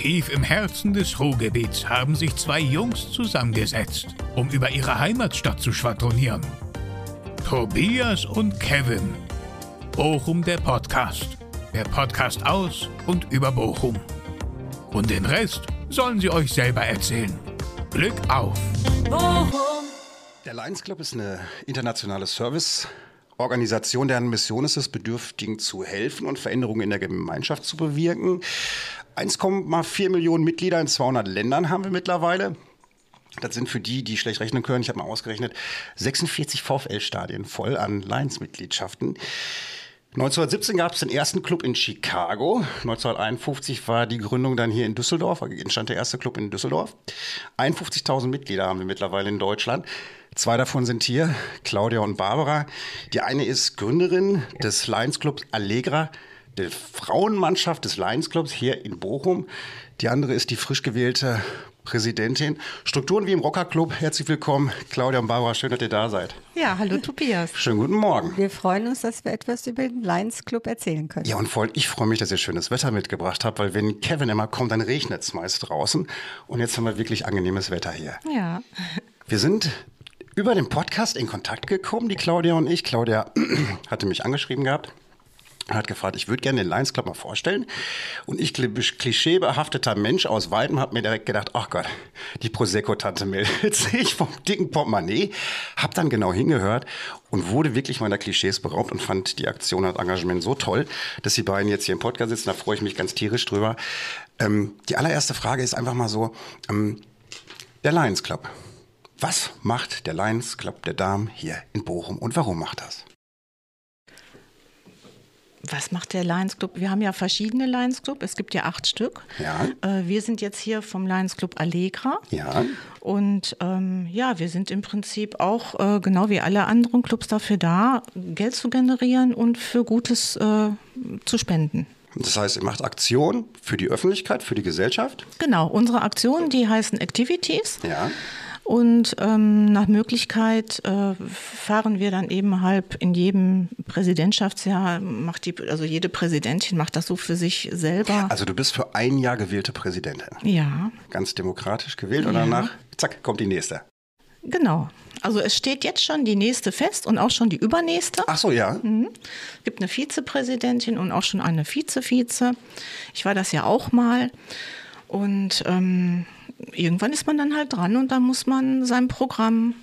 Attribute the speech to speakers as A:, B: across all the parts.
A: Tief im Herzen des Ruhrgebiets haben sich zwei Jungs zusammengesetzt, um über ihre Heimatstadt zu schwadronieren. Tobias und Kevin. Bochum der Podcast. Der Podcast aus und über Bochum. Und den Rest sollen sie euch selber erzählen. Glück auf! Bochum.
B: Der Lions Club ist eine internationale Serviceorganisation, deren Mission ist es, Bedürftigen zu helfen und Veränderungen in der Gemeinschaft zu bewirken. 1,4 Millionen Mitglieder in 200 Ländern haben wir mittlerweile. Das sind für die, die schlecht rechnen können, ich habe mal ausgerechnet, 46 VfL-Stadien voll an Lions-Mitgliedschaften. 1917 gab es den ersten Club in Chicago. 1951 war die Gründung dann hier in Düsseldorf, entstand der erste Club in Düsseldorf. 51.000 Mitglieder haben wir mittlerweile in Deutschland. Zwei davon sind hier, Claudia und Barbara. Die eine ist Gründerin des Lions Clubs Allegra der Frauenmannschaft des Lions Clubs hier in Bochum. Die andere ist die frisch gewählte Präsidentin. Strukturen wie im Rocker Club. Herzlich willkommen, Claudia und Barbara. Schön, dass ihr da seid.
C: Ja, hallo Tobias.
B: Schönen guten Morgen.
C: Wir freuen uns, dass wir etwas über den Lions Club erzählen können.
B: Ja, und vor allem, ich freue mich, dass ihr schönes Wetter mitgebracht habt, weil wenn Kevin immer kommt, dann regnet es meist draußen. Und jetzt haben wir wirklich angenehmes Wetter hier.
C: Ja.
B: Wir sind über den Podcast in Kontakt gekommen, die Claudia und ich. Claudia hatte mich angeschrieben gehabt hat gefragt, ich würde gerne den Lions Club mal vorstellen. Und ich, klischeebehafteter Mensch aus Weiden, habe mir direkt gedacht, ach Gott, die Prosecco-Tante meldet sich vom dicken Portemonnaie. Hab dann genau hingehört und wurde wirklich meiner Klischees beraubt und fand die Aktion und Engagement so toll, dass die beiden jetzt hier im Podcast sitzen. Da freue ich mich ganz tierisch drüber. Ähm, die allererste Frage ist einfach mal so, ähm, der Lions Club. Was macht der Lions Club der Damen hier in Bochum und warum macht das?
C: Was macht der Lions Club? Wir haben ja verschiedene Lions Club. Es gibt ja acht Stück.
B: Ja.
C: Äh, wir sind jetzt hier vom Lions Club Allegra.
B: Ja.
C: Und ähm, ja, wir sind im Prinzip auch, äh, genau wie alle anderen Clubs, dafür da, Geld zu generieren und für Gutes äh, zu spenden.
B: Das heißt, ihr macht Aktionen für die Öffentlichkeit, für die Gesellschaft?
C: Genau, unsere Aktionen, die heißen Activities.
B: Ja.
C: Und ähm, nach Möglichkeit äh, fahren wir dann eben halb in jedem Präsidentschaftsjahr, macht die, also jede Präsidentin macht das so für sich selber.
B: Also du bist für ein Jahr gewählte Präsidentin.
C: Ja.
B: Ganz demokratisch gewählt und danach, zack, kommt die nächste.
C: Genau. Also es steht jetzt schon die nächste fest und auch schon die übernächste.
B: Ach so, ja.
C: Mhm. Es gibt eine Vizepräsidentin und auch schon eine Vize-Vize. Ich war das ja auch mal. Und ähm, irgendwann ist man dann halt dran und dann muss man sein Programm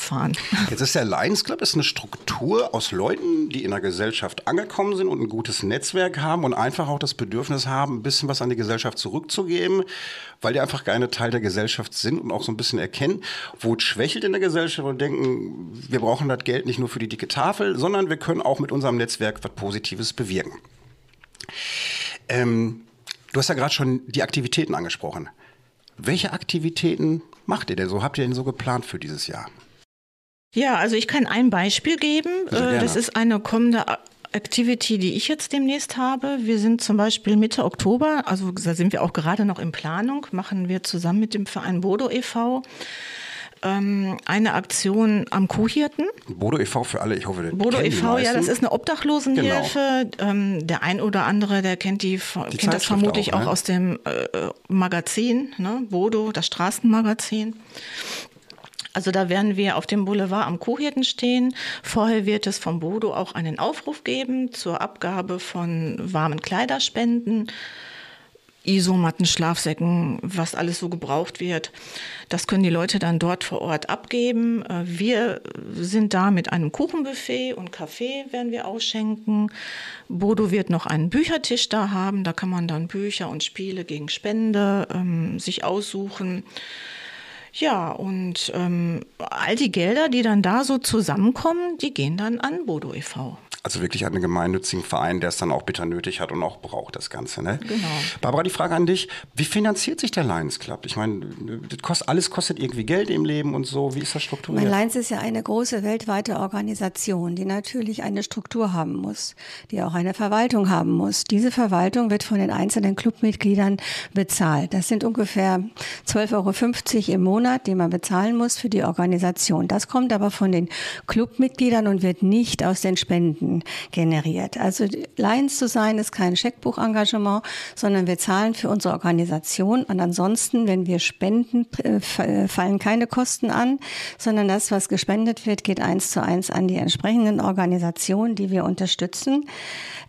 C: fahren.
B: Jetzt ist der Lions Club ist eine Struktur aus Leuten, die in der Gesellschaft angekommen sind und ein gutes Netzwerk haben und einfach auch das Bedürfnis haben, ein bisschen was an die Gesellschaft zurückzugeben, weil die einfach gerne Teil der Gesellschaft sind und auch so ein bisschen erkennen, wo es schwächelt in der Gesellschaft und denken, wir brauchen das Geld nicht nur für die dicke Tafel, sondern wir können auch mit unserem Netzwerk was Positives bewirken. Ähm, du hast ja gerade schon die Aktivitäten angesprochen. Welche Aktivitäten macht ihr denn so? Habt ihr denn so geplant für dieses Jahr?
C: Ja, also ich kann ein Beispiel geben. Äh, das ist eine kommende Activity, die ich jetzt demnächst habe. Wir sind zum Beispiel Mitte Oktober, also da sind wir auch gerade noch in Planung, machen wir zusammen mit dem Verein Bodo e.V ähm, eine Aktion am Kuhhirten.
B: Bodo e.V. für alle, ich hoffe,
C: Bodo e.V., ja, das ist eine Obdachlosenhilfe. Genau. Ähm, der ein oder andere, der kennt die, die kennt das vermutlich auch, ne? auch aus dem äh, Magazin, ne? Bodo, das Straßenmagazin. Also da werden wir auf dem Boulevard am Kuhhirten stehen. Vorher wird es vom Bodo auch einen Aufruf geben zur Abgabe von warmen Kleiderspenden. Isomatten, Schlafsäcken, was alles so gebraucht wird. Das können die Leute dann dort vor Ort abgeben. Äh, wir sind da mit einem Kuchenbuffet und Kaffee werden wir ausschenken. Bodo wird noch einen Büchertisch da haben. Da kann man dann Bücher und Spiele gegen Spende ähm, sich aussuchen. Ja, und ähm, all die Gelder, die dann da so zusammenkommen, die gehen dann an Bodo e.V.
B: Also wirklich einen gemeinnützigen Verein, der es dann auch bitter nötig hat und auch braucht, das Ganze. Ne?
C: Genau.
B: Barbara, die Frage an dich, wie finanziert sich der Lions Club? Ich meine, kost, alles kostet irgendwie Geld im Leben und so. Wie ist das strukturiert?
D: Mein Lions ist ja eine große weltweite Organisation, die natürlich eine Struktur haben muss, die auch eine Verwaltung haben muss. Diese Verwaltung wird von den einzelnen Clubmitgliedern bezahlt. Das sind ungefähr 12,50 Euro im Monat, die man bezahlen muss für die Organisation. Das kommt aber von den Clubmitgliedern und wird nicht aus den Spenden Generiert. Also Lions zu sein ist kein Scheckbuchengagement, sondern wir zahlen für unsere Organisation und ansonsten, wenn wir spenden, äh, fallen keine Kosten an, sondern das, was gespendet wird, geht eins zu eins an die entsprechenden Organisationen, die wir unterstützen,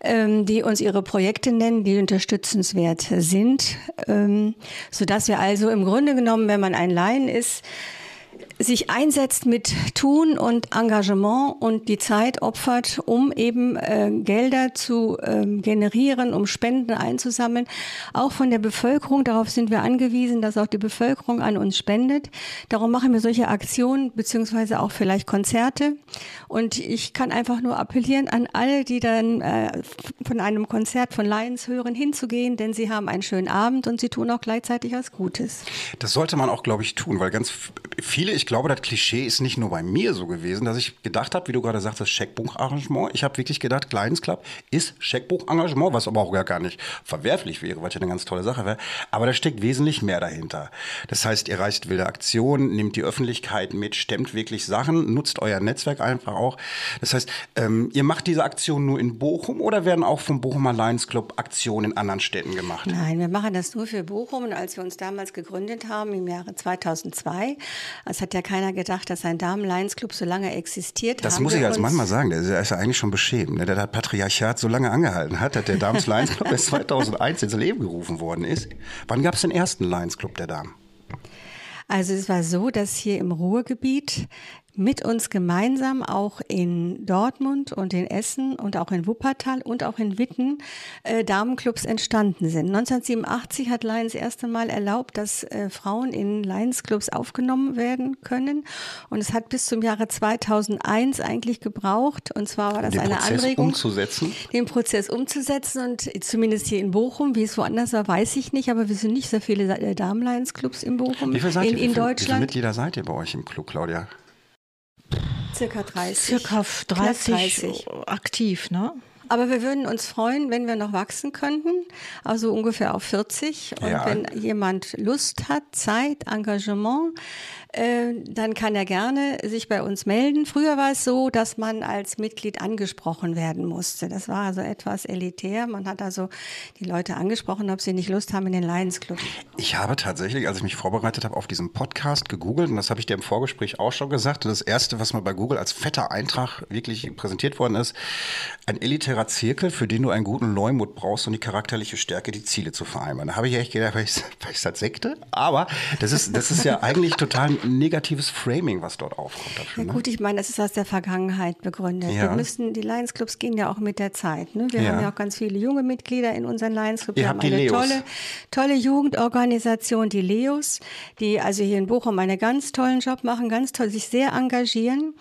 D: ähm, die uns ihre Projekte nennen, die unterstützenswert sind, ähm, sodass wir also im Grunde genommen, wenn man ein Laien ist, sich einsetzt mit Tun und Engagement und die Zeit opfert, um eben äh, Gelder zu äh, generieren, um Spenden einzusammeln, auch von der Bevölkerung. Darauf sind wir angewiesen, dass auch die Bevölkerung an uns spendet. Darum machen wir solche Aktionen beziehungsweise auch vielleicht Konzerte. Und ich kann einfach nur appellieren an alle, die dann äh, von einem Konzert von Lions hören, hinzugehen, denn sie haben einen schönen Abend und sie tun auch gleichzeitig was Gutes.
B: Das sollte man auch, glaube ich, tun, weil ganz viele, ich glaube, das Klischee ist nicht nur bei mir so gewesen, dass ich gedacht habe, wie du gerade sagtest, Scheckbuchengagement. Ich habe wirklich gedacht, Lions Club ist Scheckbuchengagement, was aber auch gar nicht verwerflich wäre, was ja eine ganz tolle Sache wäre. Aber da steckt wesentlich mehr dahinter. Das heißt, ihr reißt wilde Aktionen, nehmt die Öffentlichkeit mit, stemmt wirklich Sachen, nutzt euer Netzwerk einfach auch. Das heißt, ähm, ihr macht diese Aktion nur in Bochum oder werden auch vom Bochumer Lions Club Aktionen in anderen Städten gemacht?
D: Nein, wir machen das nur für Bochum. Und als wir uns damals gegründet haben, im Jahre 2002, es hat ja keiner gedacht, dass ein Damen-Lions-Club so lange existiert.
B: Das muss ich als Mann mal sagen. Der ist ja eigentlich schon beschämt. Ne? Der das Patriarchat so lange angehalten hat, dass der Damen-Lions-Club erst 2001 ins Leben gerufen worden ist. Wann gab es den ersten Lions-Club der Damen?
D: Also es war so, dass hier im Ruhrgebiet mit uns gemeinsam auch in Dortmund und in Essen und auch in Wuppertal und auch in Witten äh, Damenclubs entstanden sind. 1987 hat Lions erste Mal erlaubt, dass äh, Frauen in Lions-Clubs aufgenommen werden können. Und es hat bis zum Jahre 2001 eigentlich gebraucht. Und zwar war das
B: den
D: eine
B: Prozess
D: Anregung,
B: umzusetzen.
D: den Prozess umzusetzen. Und zumindest hier in Bochum, wie es woanders war, weiß ich nicht. Aber wir sind nicht sehr viele äh, Damen-Lions-Clubs in Bochum,
B: wie viel seid
D: in,
B: ihr,
D: in
B: wie viel,
D: Deutschland.
B: Wie viele Mitglieder seid ihr bei euch im Club, Claudia?
D: Circa 30.
C: Circa 30,
D: 30.
C: aktiv, ne?
D: Aber wir würden uns freuen, wenn wir noch wachsen könnten, also ungefähr auf 40. Und
B: Ja.
D: wenn jemand Lust hat, Zeit, Engagement, äh, dann kann er gerne sich bei uns melden. Früher war es so, dass man als Mitglied angesprochen werden musste. Das war also etwas elitär. Man hat also die Leute angesprochen, ob sie nicht Lust haben in den Lions Club.
B: Ich habe tatsächlich, als ich mich vorbereitet habe auf diesen Podcast, gegoogelt und das habe ich dir im Vorgespräch auch schon gesagt. Das erste, was mir bei Google als fetter Eintrag wirklich präsentiert worden ist, ein elitärer Zirkel, für den du einen guten Leumut brauchst und die charakterliche Stärke, die Ziele zu vereinbaren. Da habe ich echt gedacht, was ist das Sekte? Aber das ist, das ist ja eigentlich total ein negatives Framing, was dort aufkommt dafür.
D: Ja
B: Ne?
D: gut, ich meine, das ist aus der Vergangenheit begründet.
B: Ja.
D: Wir müssen, die Lions Clubs gehen ja auch mit der Zeit. Ne? Wir
B: Ja.
D: haben ja auch ganz viele junge Mitglieder in unseren Lions Clubs. Wir haben eine
B: Leos.
D: tolle, tolle Jugendorganisation, die Leos, die also hier in Bochum einen ganz tollen Job machen, ganz toll, sich sehr engagieren.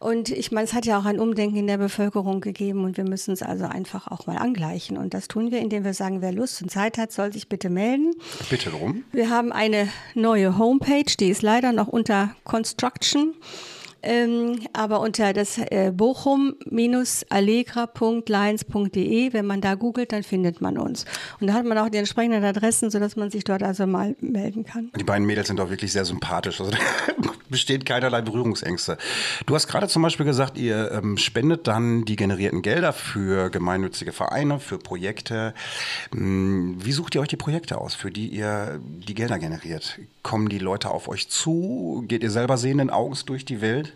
D: Und ich meine, es hat ja auch ein Umdenken in der Bevölkerung gegeben und wir müssen es also einfach auch mal angleichen. Und das tun wir, indem wir sagen, wer Lust und Zeit hat, soll sich bitte melden.
B: Bitte drum.
D: Wir haben eine neue Homepage, die ist leider noch unter Construction. Ähm, aber unter das äh, bochum-allegra.lions.de, wenn man da googelt, dann findet man uns. Und da hat man auch die entsprechenden Adressen, sodass man sich dort also mal melden kann.
B: Die beiden Mädels sind auch wirklich sehr sympathisch. Also da besteht keinerlei Berührungsängste. Du hast gerade zum Beispiel gesagt, ihr ähm, spendet dann die generierten Gelder für gemeinnützige Vereine, für Projekte. Hm, Wie sucht ihr euch die Projekte aus, für die ihr die Gelder generiert? Kommen die Leute auf euch zu? Geht ihr selber sehenden Augens durch die Welt?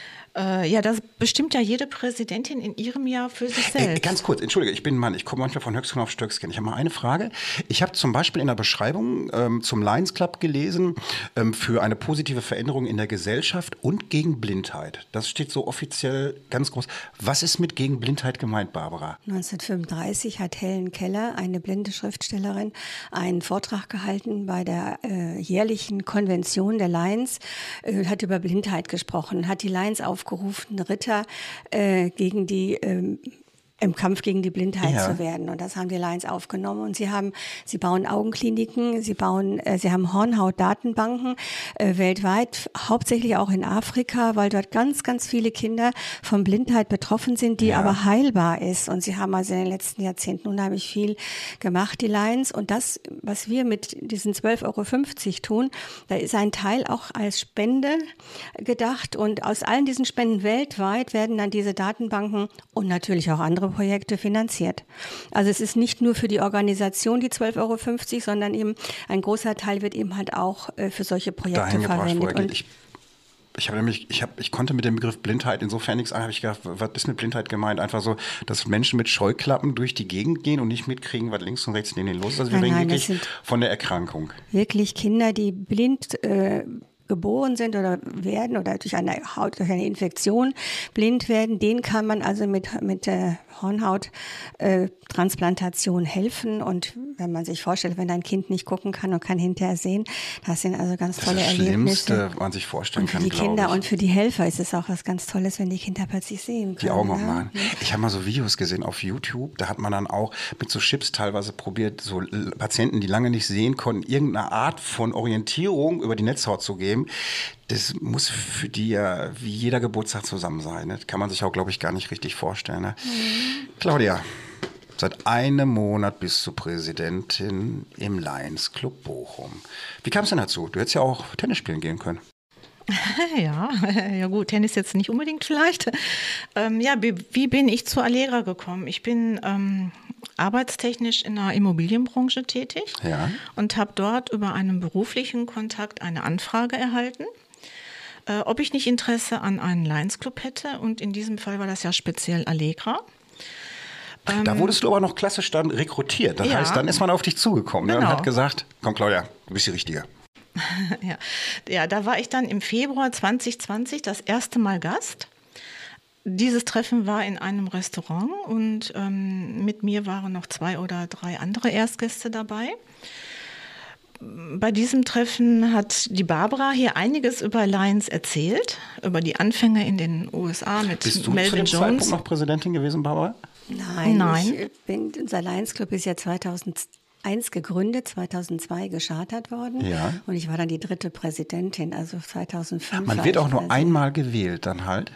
C: Äh, ja, das bestimmt ja jede Präsidentin in ihrem Jahr für sich selbst.
B: ganz kurz, entschuldige, ich bin ein Mann, ich komme manchmal von Höchstgen auf Stöcksken. Ich habe mal eine Frage. Ich habe zum Beispiel in der Beschreibung ähm, zum Lions Club gelesen, ähm, für eine positive Veränderung in der Gesellschaft und gegen Blindheit. Das steht so offiziell ganz groß. Was ist mit gegen Blindheit gemeint, Barbara?
D: 1935 hat Helen Keller, eine blinde Schriftstellerin, einen Vortrag gehalten bei der äh, jährlichen Konvention der Lions, äh, hat über Blindheit gesprochen, hat die Lions aufgerufen, Ritter äh, gegen die ähm, im Kampf gegen die Blindheit ja. zu werden. Und das haben die Lions aufgenommen. Und sie haben, sie bauen Augenkliniken, sie bauen, äh, sie haben Hornhautdatenbanken äh, weltweit, hauptsächlich auch in Afrika, weil dort ganz, ganz viele Kinder von Blindheit betroffen sind, die ja. aber heilbar ist. Und sie haben also in den letzten Jahrzehnten unheimlich viel gemacht, die Lions. Und das, was wir mit diesen 12,50 Euro tun, da ist ein Teil auch als Spende gedacht. Und aus allen diesen Spenden weltweit werden dann diese Datenbanken und natürlich auch andere Projekte finanziert. Also es ist nicht nur für die Organisation die 12,50 Euro, sondern eben ein großer Teil wird eben halt auch äh, für solche Projekte verwendet.
B: Ich habe nämlich, ich habe, ich konnte mit dem Begriff Blindheit insofern nichts an, habe ich gedacht, was ist mit Blindheit gemeint? Einfach so, dass Menschen mit Scheuklappen durch die Gegend gehen und nicht mitkriegen, was links und rechts neben ihnen los ist. Also wir nein, reden nein, wirklich von der Erkrankung.
D: Wirklich Kinder, die blind äh, geboren sind oder werden oder durch eine Haut, durch eine Infektion blind werden, den kann man also mit, mit äh, Hornhauttransplantation helfen. Und wenn man sich vorstellt, wenn ein Kind nicht gucken kann und kann hinterher sehen, das sind also ganz tolle das, das Erlebnisse.
B: Schlimmste, was man sich vorstellen
D: kann.
B: Für
D: die Kinder ich. und für die Helfer ist es auch was ganz Tolles, wenn die Kinder plötzlich sehen können.
B: Die Augen aufmachen. Ja? Ich habe mal so Videos gesehen auf YouTube, da hat man dann auch mit so Chips teilweise probiert, so Patienten, die lange nicht sehen konnten, irgendeine Art von Orientierung über die Netzhaut zu geben das muss für die ja wie jeder Geburtstag zusammen sein. Ne? Das kann man sich auch, glaube ich, gar nicht richtig vorstellen. Ne? Mhm. Claudia, seit einem Monat bist du Präsidentin im Lions Club Bochum. Wie kam es denn dazu? Du hättest ja auch Tennis spielen gehen können.
C: Ja, ja gut, Tennis jetzt nicht unbedingt vielleicht. Ähm, ja, wie, bin ich zu Allegra gekommen? Ich bin ähm, arbeitstechnisch in der Immobilienbranche tätig ja. und habe dort über einen beruflichen Kontakt eine Anfrage erhalten äh, ob ich nicht Interesse an einem Lions Club hätte. Und in diesem Fall war das ja speziell Allegra.
B: Da ähm, wurdest du aber noch klassisch dann rekrutiert. Das ja, heißt, dann ist man auf dich zugekommen genau. und hat gesagt, komm Claudia, du bist die Richtige.
C: ja. ja, da war ich dann im Februar 2020 das erste Mal Gast. Dieses Treffen war in einem Restaurant und ähm, mit mir waren noch zwei oder drei andere Erstgäste dabei bei diesem Treffen hat die Barbara hier einiges über Lions erzählt, über die Anfänge in den USA mit
B: Bist du
C: Melvin
B: zu dem Jones. Zeitpunkt noch Präsidentin gewesen, Barbara?
D: Nein, Nein. Ich bin, unser Lions Club ist ja 2001 gegründet, 2002 geschartert worden. Ja. Und ich war dann die dritte Präsidentin, also 2005.
B: Man wird auch nur einmal gewählt dann halt?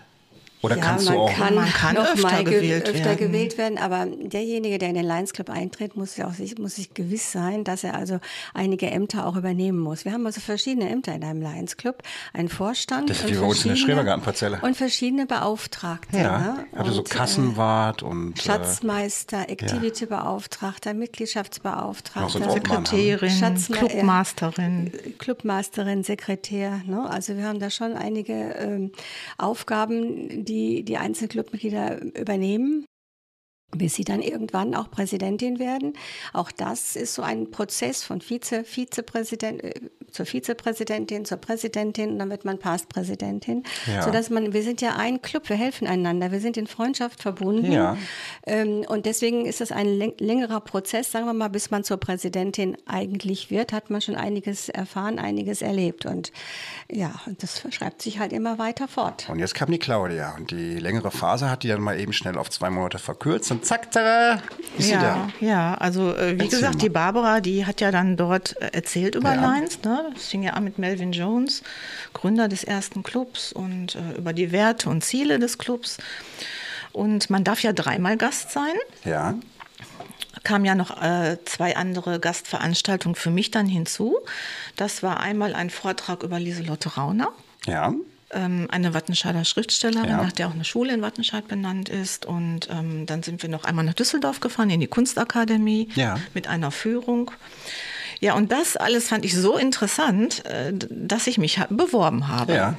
B: Oder ja, kannst
D: man
B: du auch
D: kann man kann noch öfter, mal gewählt, öfter werden. gewählt werden, aber derjenige, der in den Lions Club eintritt, muss ja auch sich, muss sich gewiss sein, dass er also einige Ämter auch übernehmen muss. Wir haben also verschiedene Ämter in einem Lions Club, einen Vorstand
B: das ist wie bei uns in der Schrebergartenparzelle
D: und verschiedene Beauftragte.
B: Ja, ne? also so äh, Kassenwart und
D: äh, Schatzmeister, Activity-Beauftragter, Mitgliedschaftsbeauftragter,
C: so Sekretärin, Schatzme Clubmasterin,
D: Clubmasterin, Sekretär. Ne? Also wir haben da schon einige ähm, Aufgaben, die die die einzelnen Clubmitglieder übernehmen bis sie dann irgendwann auch Präsidentin werden. Auch das ist so ein Prozess von Vize, Vizepräsident, äh, zur Vizepräsidentin, zur Präsidentin und dann wird man Pastpräsidentin. Ja. Sodass man, wir sind ja ein Club, wir helfen einander, wir sind in Freundschaft verbunden. Ja. Ähm, und deswegen ist das ein längerer Prozess, sagen wir mal, bis man zur Präsidentin eigentlich wird, hat man schon einiges erfahren, einiges erlebt. Und ja, das schreibt sich halt immer weiter fort.
B: Und jetzt kam die Claudia und die längere Phase hat die dann mal eben schnell auf zwei Monate verkürzt und zack, tada,
C: ist ja, da. Ja, also äh, wie Erzähl gesagt, mal. die Barbara, die hat ja dann dort äh, erzählt über ja. Lines. Ne? Das fing ja an mit Melvin Jones, Gründer des ersten Clubs und äh, über die Werte und Ziele des Clubs. Und man darf ja dreimal Gast sein.
B: Ja
C: kamen ja noch äh, zwei andere Gastveranstaltungen für mich dann hinzu. Das war einmal ein Vortrag über Lieselotte Rauner.
B: Ja
C: ähm, eine Wattenscheider Schriftstellerin, ja. nach der auch eine Schule in Wattenscheid benannt ist. Und ähm, dann sind wir noch einmal nach Düsseldorf gefahren, in die Kunstakademie ja. mit einer Führung. Ja, und das alles fand ich so interessant, äh, dass ich mich beworben habe. Ja.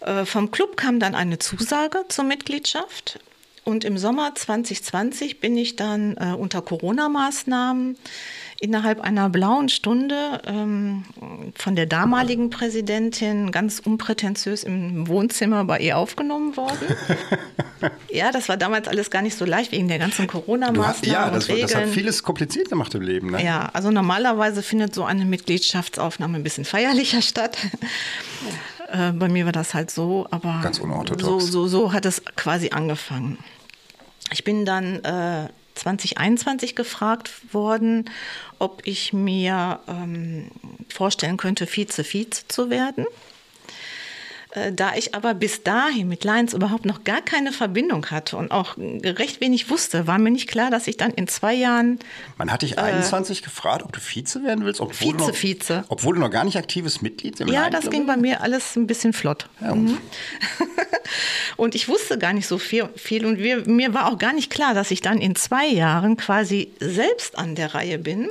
C: Äh, vom Club kam dann eine Zusage zur Mitgliedschaft. Und im Sommer 2020 bin ich dann äh, unter Corona-Maßnahmen innerhalb einer blauen Stunde ähm, von der damaligen Präsidentin ganz unprätentiös im Wohnzimmer bei ihr aufgenommen worden. ja, das war damals alles gar nicht so leicht wegen der ganzen Corona-Maßnahmen.
B: Ja, das, das, hat vieles kompliziert gemacht im Leben. Ne?
C: Ja, also normalerweise findet so eine Mitgliedschaftsaufnahme ein bisschen feierlicher statt. Äh, bei mir war das halt so, aber
B: ganz unorthodox.
C: So, so, so hat es quasi angefangen. Ich bin dann äh, 2021 gefragt worden, ob ich mir ähm, vorstellen könnte, Vize-Vize zu werden. Äh, da ich aber bis dahin mit Lions überhaupt noch gar keine Verbindung hatte und auch recht wenig wusste, war mir nicht klar, dass ich dann in zwei Jahren.
B: Man hat dich 21 äh, gefragt, ob du Vize werden willst,
C: obwohl, Vize,
B: du noch,
C: Vize.
B: obwohl du noch gar nicht aktives Mitglied
C: im Ja, das ging bei mir alles ein bisschen flott. Ja, und? Mhm. und ich wusste gar nicht so viel, viel und wir, mir war auch gar nicht klar, dass ich dann in zwei Jahren quasi selbst an der Reihe bin.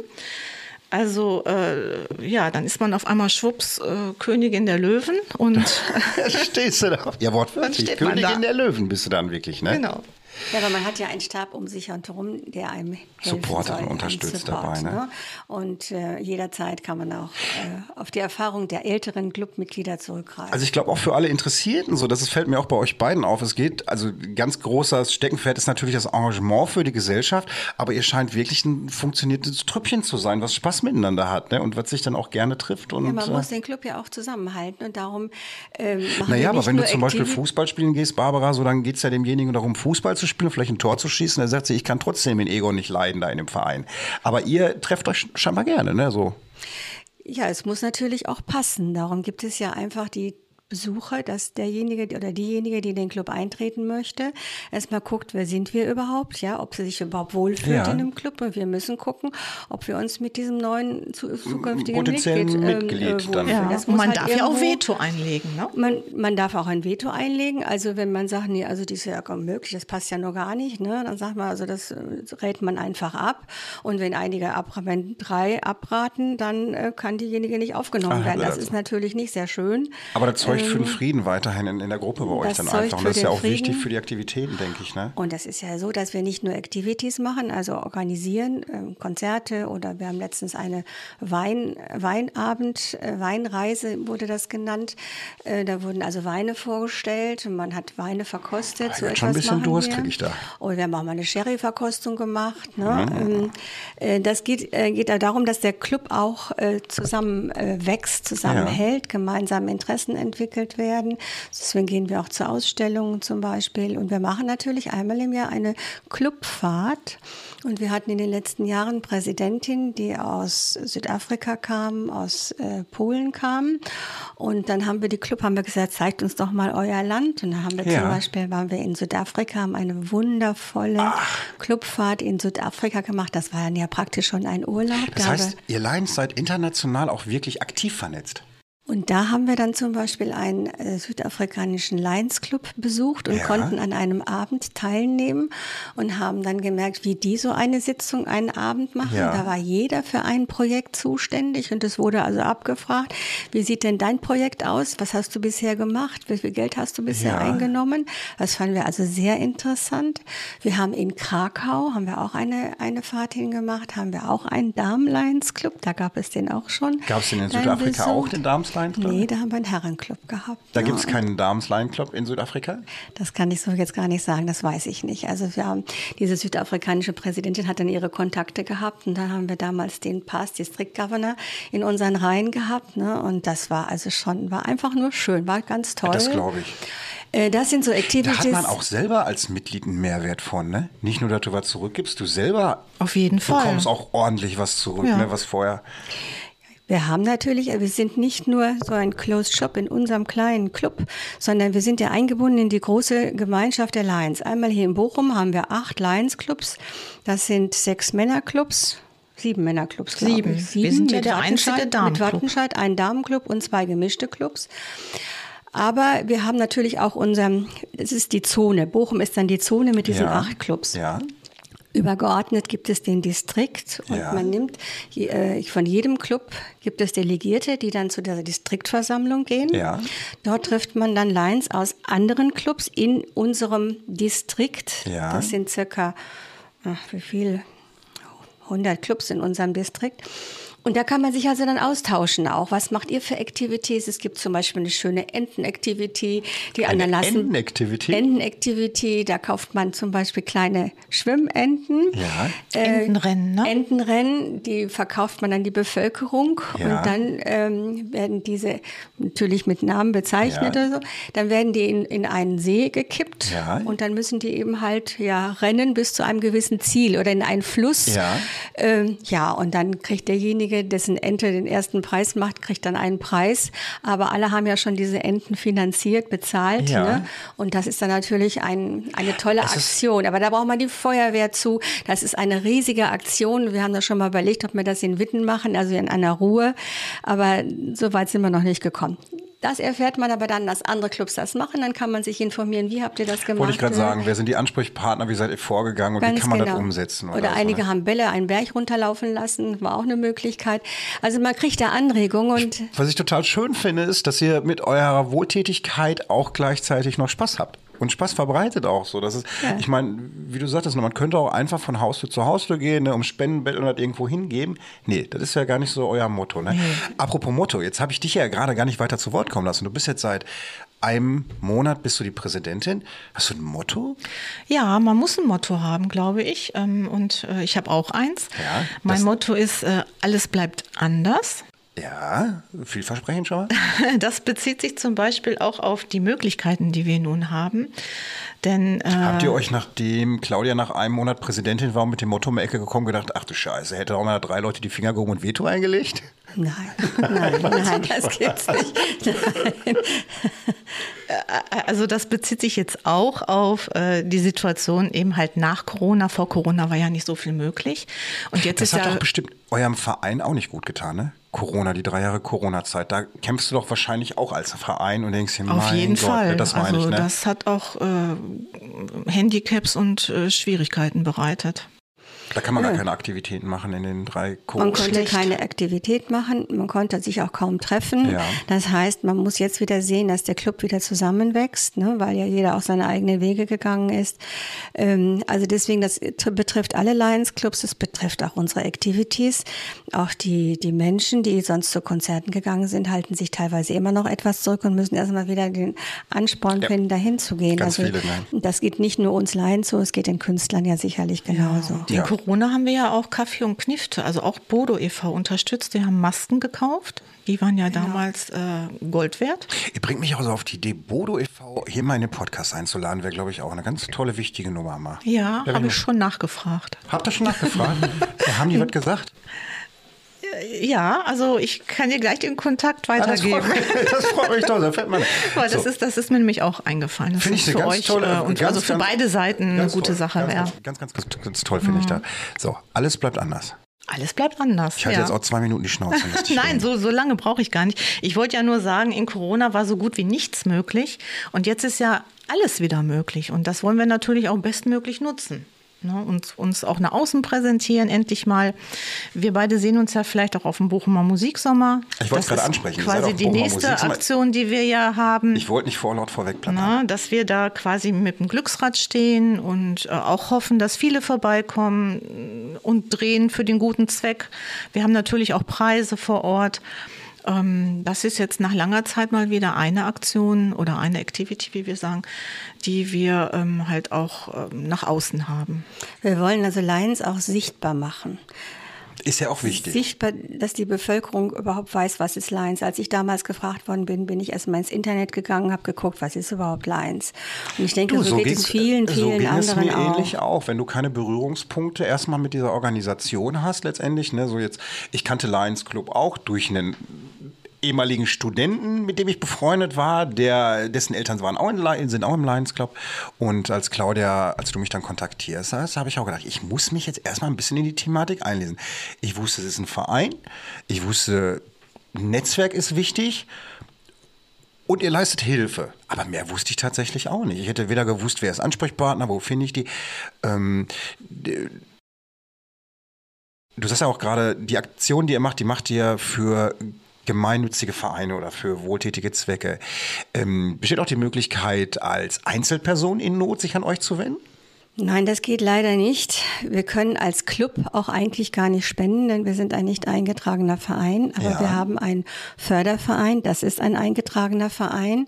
C: Also äh, ja, dann ist man auf einmal schwupps äh, Königin der Löwen und
B: stehst du da. Ja, wortwörtlich. Königin der Löwen bist du dann wirklich, ne?
C: Genau.
D: Ja, aber man hat ja einen Stab um sich herum, der einem
B: Supportet und unterstützt Support, dabei. Ne? ne?
D: Und äh, jederzeit kann man auch äh, auf die Erfahrung der älteren Clubmitglieder zurückgreifen.
B: Also ich glaube auch für alle Interessierten so, das fällt mir auch bei euch beiden auf. Es geht, also ganz großer Steckenpferd ist natürlich das Engagement für die Gesellschaft, aber ihr scheint wirklich ein funktioniertes Trüppchen zu sein, was Spaß miteinander hat ne? und was sich dann auch gerne trifft. Und,
D: ja, man äh, muss den Club ja auch zusammenhalten und darum ähm, machen
B: Naja, aber wenn du zum
D: Beispiel
B: Fußball spielen gehst, Barbara, so dann geht es ja demjenigen darum, Fußball zu spielen, vielleicht ein Tor zu schießen. Er sagt sich, ich kann trotzdem den Ego nicht leiden da in dem Verein. Aber ihr trefft euch scheinbar gerne, ne? So.
D: Ja, es muss natürlich auch passen. Darum gibt es ja einfach die Besucher, dass derjenige oder diejenige, die in den Club eintreten möchte, erstmal guckt, wer sind wir überhaupt, ja, ob sie sich überhaupt wohlfühlt ja. in dem Club. Und wir müssen gucken, ob wir uns mit diesem neuen zukünftigen
B: Mitglied, ähm, Mitglied
C: äh, Ja. und man halt darf ja auch Veto einlegen, ne?
D: Man, man darf auch ein Veto einlegen. Also wenn man sagt, nee, also die ist ja kaum möglich, das passt ja noch gar nicht, ne, dann sagt man, also das äh, rät man einfach ab. Und wenn einige ab, wenn drei abraten, dann äh, kann diejenige nicht aufgenommen Ach, werden. Das ist natürlich nicht sehr schön.
B: Aber das Zeug für den Frieden weiterhin in, in der Gruppe bei euch dann einfach. Und das ist ja auch Frieden. wichtig für die Aktivitäten, denke ich. Ne?
D: Und das ist ja so, dass wir nicht nur Activities machen, also organisieren, äh, Konzerte oder wir haben letztens eine Wein, Weinabend, äh, Weinreise wurde das genannt. Äh, da wurden also Weine vorgestellt und man hat Weine verkostet.
B: Ah, so schon ein bisschen Durst kriege ich da.
D: Und wir haben auch mal eine Sherry-Verkostung gemacht. Ne? Mhm. Ähm, äh, das geht, äh, geht darum, dass der Club auch äh, zusammen wächst, zusammenhält, ja. gemeinsame Interessen entwickelt entwickelt werden. Deswegen gehen wir auch zu Ausstellungen zum Beispiel. Und wir machen natürlich einmal im Jahr eine Clubfahrt. Und wir hatten in den letzten Jahren Präsidentin, die aus Südafrika kam, aus äh, Polen kam. Und dann haben wir die Club, haben wir gesagt, zeigt uns doch mal euer Land. Und dann haben wir ja. zum Beispiel, waren wir in Südafrika, haben eine wundervolle Ach. Clubfahrt in Südafrika gemacht. Das war dann ja praktisch schon ein Urlaub.
B: Das heißt, ihr Lions seid international auch wirklich aktiv vernetzt.
D: Und da haben wir dann zum Beispiel einen äh, südafrikanischen Lions Club besucht und ja. konnten an einem Abend teilnehmen und haben dann gemerkt, wie die so eine Sitzung einen Abend machen. Ja. Da war jeder für ein Projekt zuständig und es wurde also abgefragt, wie sieht denn dein Projekt aus? Was hast du bisher gemacht? Wie viel Geld hast du bisher ja. eingenommen? Das fanden wir also sehr interessant. Wir haben in Krakau, haben wir auch eine, eine Fahrt hingemacht, haben wir auch einen Damen Lions Club, da gab es den auch schon.
B: Gab es den in Südafrika auch, den Damen Lions
D: Club? Nee, da haben wir einen Herrenclub gehabt.
B: Da ja. gibt es keinen Dames Lion Club in Südafrika?
D: Das kann ich so jetzt gar nicht sagen, das weiß ich nicht. Also wir haben, diese südafrikanische Präsidentin hat dann ihre Kontakte gehabt und dann haben wir damals den Pass District Governor in unseren Reihen gehabt. Ne? Und das war also schon, war einfach nur schön, war ganz toll.
B: Das glaube ich.
D: Äh, das sind so Activities.
B: Da hat man auch selber als Mitglied einen Mehrwert von, ne? Nicht nur, dass du was zurückgibst, du selber
C: Auf jeden Fall.
B: bekommst auch ordentlich was zurück, ja. ne? was vorher.
D: Wir haben natürlich, wir sind nicht nur so ein Closed Shop in unserem kleinen Club, sondern wir sind ja eingebunden in die große Gemeinschaft der Lions. Einmal hier in Bochum haben wir acht Lions Clubs. Das sind sechs Männerclubs, sieben Männerclubs,
C: sieben.
D: Ich. Sieben.
C: Wir sind ja der einzige Damenclub.
D: Mit Wattenscheid, ein Damenclub und zwei gemischte Clubs. Aber wir haben natürlich auch unser, es ist die Zone. Bochum ist dann die Zone mit diesen ja. acht Clubs.
B: Ja.
D: Übergeordnet gibt es den Distrikt und ja. man nimmt äh, von jedem Club gibt es Delegierte, die dann zu der Distriktversammlung gehen.
B: Ja.
D: Dort trifft man dann Lines aus anderen Clubs in unserem Distrikt.
B: Ja.
D: Das sind circa, ach, wie viel? 100 Clubs in unserem Distrikt. Und da kann man sich also dann austauschen auch. Was macht ihr für Activities? Es gibt zum Beispiel eine schöne Enten-Activity, die
B: eine
D: anderen lassen.
B: Enten-Activity?
D: Enten-Activity, da kauft man zum Beispiel kleine Schwimmenten.
B: Ja.
C: Äh, Entenrennen, ne?
D: Entenrennen, die verkauft man an die Bevölkerung ja. und dann ähm, werden diese natürlich mit Namen bezeichnet ja. oder so. Dann werden die in, in einen See gekippt ja. und dann müssen die eben halt ja rennen bis zu einem gewissen Ziel oder in einen Fluss.
B: Ja,
D: ähm, ja und dann kriegt derjenige derjenige, dessen Ente den ersten Preis macht, kriegt dann einen Preis. Aber alle haben ja schon diese Enten finanziert, bezahlt. Ja. Ne? Und das ist dann natürlich ein, eine tolle es Aktion. Aber da braucht man die Feuerwehr zu. Das ist eine riesige Aktion. Wir haben da schon mal überlegt, ob wir das in Witten machen, also in einer Ruhe. Aber so weit sind wir noch nicht gekommen. Das erfährt man aber dann, dass andere Clubs das machen. Dann kann man sich informieren, wie habt ihr das gemacht?
B: Wollte ich gerade sagen, wer sind die Ansprechpartner, wie seid ihr vorgegangen und Ganz wie kann man genau. das umsetzen?
D: Oder, oder so, einige ne? haben Bälle einen Berg runterlaufen lassen, war auch eine Möglichkeit. Also man kriegt da Anregungen. Und
B: Was ich total schön finde, ist, dass ihr mit eurer Wohltätigkeit auch gleichzeitig noch Spaß habt und Spaß verbreitet auch so. Das ist, ja. ich meine, wie du sagtest, man könnte auch einfach von Haustür zu Haustür gehen, ne, um Spendenbett und das irgendwo hingeben. Nee, das ist ja gar nicht so euer Motto. Ne? Nee. Apropos Motto, jetzt habe ich dich ja gerade gar nicht weiter zu Wort kommen lassen. Du bist jetzt seit einem Monat bist du die Präsidentin. Hast du ein Motto?
C: Ja, man muss ein Motto haben, glaube ich. Ähm, und äh, ich habe auch eins. Ja, mein Motto ist, äh, alles bleibt anders.
B: Ja, vielversprechend schon mal.
C: Das bezieht sich zum Beispiel auch auf die Möglichkeiten, die wir nun haben. Denn, äh,
B: Habt ihr euch, nachdem Claudia nach einem Monat Präsidentin war, mit dem Motto um die Ecke gekommen, gedacht, ach du Scheiße, hätte auch mal drei Leute die Finger gehoben und Veto eingelegt?
D: Nein, nein, nein, das gibt's nicht. Nein.
C: Äh, also das bezieht sich jetzt auch auf äh, die Situation eben halt nach Corona. Vor Corona war ja nicht so viel möglich. Und jetzt
B: das
C: ist
B: hat
C: ja
B: doch bestimmt eurem Verein auch nicht gut getan, ne? Corona, die drei Jahre Corona-Zeit, da kämpfst du doch wahrscheinlich auch als Verein und denkst dir,
C: Auf jeden
B: Gott,
C: Fall.
B: das
C: meine
B: also
C: ich. Ne? Das hat auch äh, Handicaps und äh, Schwierigkeiten bereitet.
B: Da kann man ja. gar keine Aktivitäten machen in den drei Kursen.
D: Man konnte keine Aktivität machen, man konnte sich auch kaum treffen. Ja. Das heißt, man muss jetzt wieder sehen, dass der Club wieder zusammenwächst, ne, weil ja jeder auch seine eigenen Wege gegangen ist. Ähm, also deswegen, das betrifft alle Lions Clubs, das betrifft auch unsere Activities. Auch die, die Menschen, die sonst zu Konzerten gegangen sind, halten sich teilweise immer noch etwas zurück und müssen erstmal wieder den Ansporn ja. finden, dahin zu gehen.
B: Ganz
D: also,
B: viele, nein.
D: Das geht nicht nur uns Lions so, es geht den Künstlern ja sicherlich genauso.
C: Ja. Corona haben wir ja auch Kaffee und Knifte, also auch Bodo e.V. unterstützt. Die haben Masken gekauft. Die waren ja damals äh, Gold wert.
B: Ihr bringt mich auch so auf die Idee, Bodo e.V. hier mal in den Podcast einzuladen, wäre, glaube ich, auch eine ganz tolle, wichtige Nummer mal.
C: Ja, habe ich schon nachgefragt.
B: Habt ihr schon nachgefragt? haben die was gesagt?
C: Ja, also ich kann dir gleich den Kontakt weitergeben.
B: Ah, das, freut, das, freut, mich doch, da fällt man.
C: Weil das, so. ist, das ist mir nämlich auch eingefallen. Das
B: finde ich
C: für
B: ganz
C: euch
B: tolle,
C: äh, und
B: ganz,
C: also für
B: ganz,
C: beide Seiten eine gute
B: toll,
C: Sache wäre.
B: Ganz, ganz, ganz, ganz, toll finde mhm. ich da. So, alles bleibt anders.
C: Alles bleibt anders.
B: Ich hatte
C: ja.
B: jetzt auch zwei Minuten die Schnauze.
C: Nein, so, so lange brauche ich gar nicht. Ich wollte ja nur sagen, in Corona war so gut wie nichts möglich. Und jetzt ist ja alles wieder möglich. Und das wollen wir natürlich auch bestmöglich nutzen ne, uns, uns auch nach außen präsentieren, endlich mal. Wir beide sehen uns ja vielleicht auch auf dem Bochumer Musiksommer.
B: Ich wollte es gerade ansprechen.
C: Quasi die nächste Musiksommer. Aktion, die wir ja haben.
B: Ich wollte nicht vorlaut vorweg planen.
C: dass wir da quasi mit dem Glücksrad stehen und äh, auch hoffen, dass viele vorbeikommen und drehen für den guten Zweck. Wir haben natürlich auch Preise vor Ort. Ähm, das ist jetzt nach langer Zeit mal wieder eine Aktion oder eine Activity, wie wir sagen, die wir ähm, halt auch ähm, nach außen haben.
D: Wir wollen also Lions auch sichtbar machen.
B: Ist ja auch wichtig.
D: Sichtbar, dass die Bevölkerung überhaupt weiß, was ist Lions. Als ich damals gefragt worden bin, bin ich erstmal ins Internet gegangen, habe geguckt, was ist überhaupt Lions. Und ich denke, du, so, so, geht es vielen, vielen so ging anderen
B: es mir
D: auch.
B: ähnlich auch. Wenn du keine Berührungspunkte erstmal mit dieser Organisation hast, letztendlich, ne, so jetzt, ich kannte Lions Club auch durch einen ehemaligen Studenten, mit dem ich befreundet war, der, dessen Eltern waren auch in, sind auch im Lions Club. Und als Claudia, als du mich dann kontaktierst habe ich auch gedacht, ich muss mich jetzt erstmal ein bisschen in die Thematik einlesen. Ich wusste, es ist ein Verein. Ich wusste, Netzwerk ist wichtig. Und ihr leistet Hilfe. Aber mehr wusste ich tatsächlich auch nicht. Ich hätte weder gewusst, wer ist Ansprechpartner, wo finde ich die. Ähm, Du sagst ja auch gerade, die Aktion, die ihr macht, die macht ihr für gemeinnützige Vereine oder für wohltätige Zwecke. Ähm, besteht auch die Möglichkeit, als Einzelperson in Not sich an euch zu wenden?
D: Nein, das geht leider nicht. Wir können als Club auch eigentlich gar nicht spenden, denn wir sind ein nicht eingetragener Verein. Aber ja. wir haben einen Förderverein, das ist ein eingetragener Verein.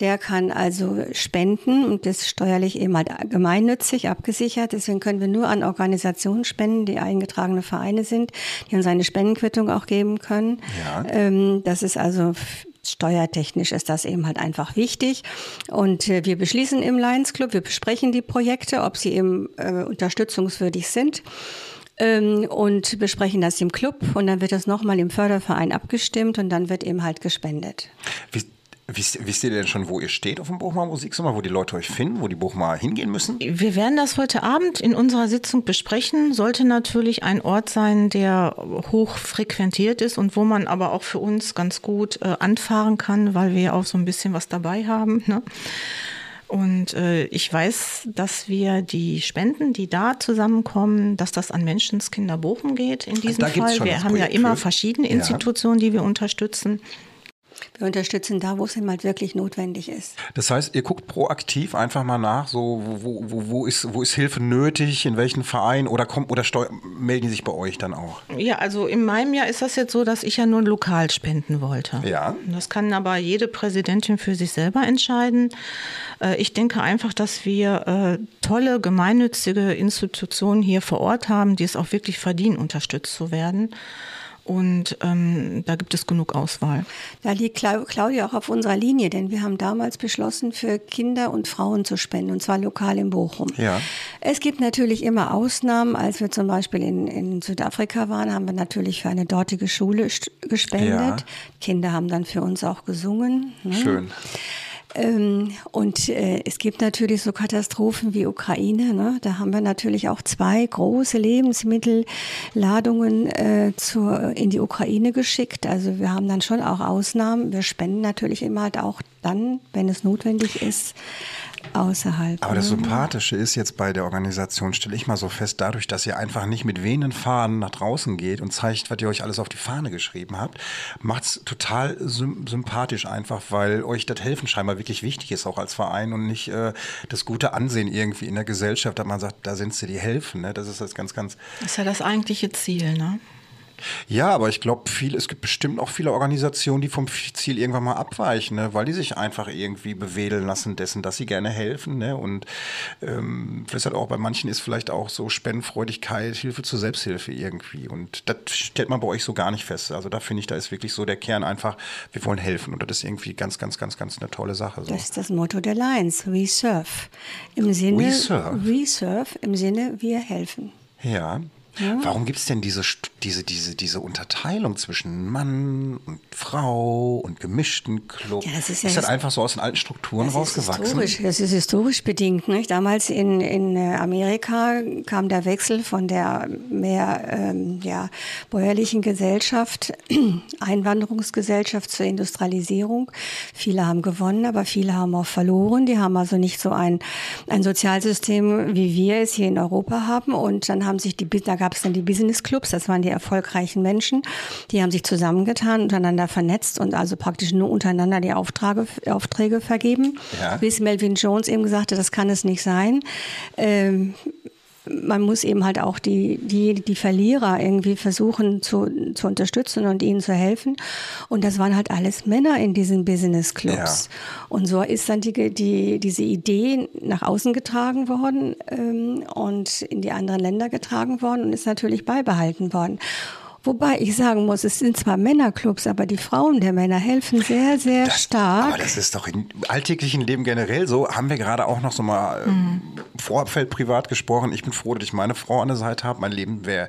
D: Der kann also spenden und ist steuerlich eben halt gemeinnützig abgesichert. Deswegen können wir nur an Organisationen spenden, die eingetragene Vereine sind, die uns eine Spendenquittung auch geben können. Ja. Ähm, das ist also Steuertechnisch ist das eben halt einfach wichtig. Und äh, wir beschließen im Lions Club, wir besprechen die Projekte, ob sie eben äh, unterstützungswürdig sind ähm, und besprechen das im Club und dann wird das nochmal im Förderverein abgestimmt und dann wird eben halt gespendet.
B: Wie Wisst, wisst, ihr denn schon, wo ihr steht auf dem Bochumer Musiksommer, wo die Leute euch finden, wo die Bochumer hingehen müssen?
C: Wir werden das heute Abend in unserer Sitzung besprechen. Sollte natürlich ein Ort sein, der hoch frequentiert ist und wo man aber auch für uns ganz gut äh, anfahren kann, weil wir auch so ein bisschen was dabei haben. Ne? Und äh, ich weiß, dass wir die Spenden, die da zusammenkommen, dass das an Menschenskinder Bochum geht in diesem Fall. Wir haben ja immer verschiedene Institutionen, ja. die wir unterstützen.
D: Wir unterstützen da, wo es eben halt wirklich notwendig ist.
B: Das heißt, ihr guckt proaktiv einfach mal nach, so wo, wo, wo, ist, wo ist Hilfe nötig, in welchen Verein oder kommt oder steu melden die sich bei euch dann auch?
C: Ja, also in meinem Jahr ist das jetzt so, dass ich ja nur lokal spenden wollte.
B: Ja.
C: Das kann aber jede Präsidentin für sich selber entscheiden. Äh, ich denke einfach, dass wir äh, tolle gemeinnützige Institutionen hier vor Ort haben, die es auch wirklich verdienen, unterstützt zu werden. Und ähm, da gibt es genug Auswahl.
D: Da liegt Claudia auch auf unserer Linie, denn wir haben damals beschlossen, für Kinder und Frauen zu spenden, und zwar lokal in Bochum.
B: Ja.
D: Es gibt natürlich immer Ausnahmen. Als wir zum Beispiel in, in Südafrika waren, haben wir natürlich für eine dortige Schule gespendet. Ja. Kinder haben dann für uns auch gesungen.
B: Ne? Schön.
D: Ähm, und äh, es gibt natürlich so Katastrophen wie Ukraine. Ne? Da haben wir natürlich auch zwei große Lebensmittelladungen äh, zur, in die Ukraine geschickt. Also wir haben dann schon auch Ausnahmen. Wir spenden natürlich immer halt auch dann, wenn es notwendig ist außerhalb.
B: Aber das ne? Sympathische ist jetzt bei der Organisation, stelle ich mal so fest, dadurch, dass ihr einfach nicht mit wehenden Fahnen nach draußen geht und zeigt, was ihr euch alles auf die Fahne geschrieben habt, macht es total sympathisch einfach, weil euch das Helfen scheinbar wirklich wichtig ist, auch als Verein und nicht äh, das gute Ansehen irgendwie in der Gesellschaft, dass man sagt, da sind sie, die helfen. Ne? Das ist das ganz, ganz.
C: Das ist ja das eigentliche Ziel, ne?
B: Ja, aber ich glaube, es gibt bestimmt auch viele Organisationen, die vom Ziel irgendwann mal abweichen, ne? weil die sich einfach irgendwie bewedeln lassen dessen, dass sie gerne helfen. Ne? Und ähm, vielleicht halt auch bei manchen ist vielleicht auch so Spendenfreudigkeit, Hilfe zur Selbsthilfe irgendwie. Und das stellt man bei euch so gar nicht fest. Also da finde ich, da ist wirklich so der Kern einfach, wir wollen helfen. Und das ist irgendwie ganz, ganz, ganz, ganz eine tolle Sache. So.
D: Das ist das Motto der Lions, We Serve. Im Sinne, We Serve. We Serve, im Sinne, wir helfen.
B: Ja, ja. Warum gibt es denn diese, diese, diese, diese Unterteilung zwischen Mann und Frau und gemischten Club? Ja, das ist, ja ist das einfach so aus den alten Strukturen das rausgewachsen?
D: Ist historisch, das ist historisch bedingt. Nicht? Damals in, in äh, Amerika kam der Wechsel von der mehr ähm, ja, bäuerlichen Gesellschaft, Einwanderungsgesellschaft zur Industrialisierung. Viele haben gewonnen, aber viele haben auch verloren. Die haben also nicht so ein, ein Sozialsystem, wie wir es hier in Europa haben. Und dann haben sich die, da gab es dann die Business Clubs, das waren die erfolgreichen Menschen, die haben sich zusammengetan, untereinander vernetzt und also praktisch nur untereinander die Aufträge, Aufträge vergeben. Ja. Bis Melvin Jones eben gesagt hat, das kann es nicht sein. Ähm, man muss eben halt auch die, die, die Verlierer irgendwie versuchen zu, zu unterstützen und ihnen zu helfen. Und das waren halt alles Männer in diesen Business Clubs. Ja. Und so ist dann die, die, diese Idee nach außen getragen worden ähm, und in die anderen Länder getragen worden und ist natürlich beibehalten worden. Wobei ich sagen muss, es sind zwar Männerclubs, aber die Frauen der Männer helfen sehr, sehr
B: das,
D: stark.
B: Aber das ist doch im alltäglichen Leben generell so. Haben wir gerade auch noch so mal mhm. Vorabfeld privat gesprochen. Ich bin froh, dass ich meine Frau an der Seite habe. Mein Leben wäre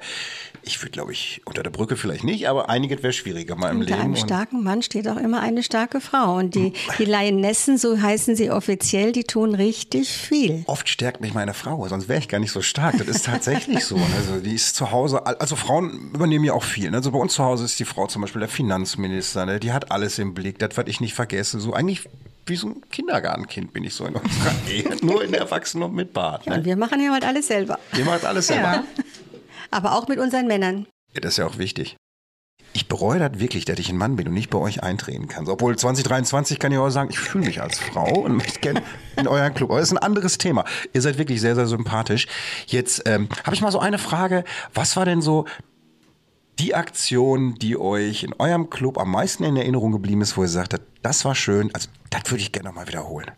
B: ich würde, glaube ich, unter der Brücke vielleicht nicht, aber einiges wäre schwieriger mal im
D: Unter
B: Leben.
D: einem starken Mann steht auch immer eine starke Frau. Und die, die Lionessen, so heißen sie offiziell, die tun richtig viel.
B: Oft stärkt mich meine Frau, sonst wäre ich gar nicht so stark. Das ist tatsächlich so. Also die ist zu Hause, also Frauen übernehmen ja auch viel. Also bei uns zu Hause ist die Frau zum Beispiel der Finanzminister, ne? die hat alles im Blick, das werde ich nicht vergessen. So eigentlich wie so ein Kindergartenkind bin ich so in unserer Ehe, nur in Erwachsenen und mit Bart.
D: Ne? Ja, wir machen ja halt alles selber.
B: Wir machen alles selber. Ja
D: aber auch mit unseren Männern.
B: Ja, das ist ja auch wichtig. ich bereue das wirklich, dass ich ein Mann bin und nicht bei euch eintreten kann. Obwohl 2023 kann ich auch sagen, ich fühle mich als Frau und möchte gerne in euren Club. Aber das ist ein anderes Thema. Ihr seid wirklich sehr, sehr sympathisch. Jetzt ähm, habe ich mal so eine Frage. Was war denn so die Aktion, die euch in eurem Club am meisten in Erinnerung geblieben ist, wo ihr sagt, das war schön, also das würde ich gerne nochmal wiederholen?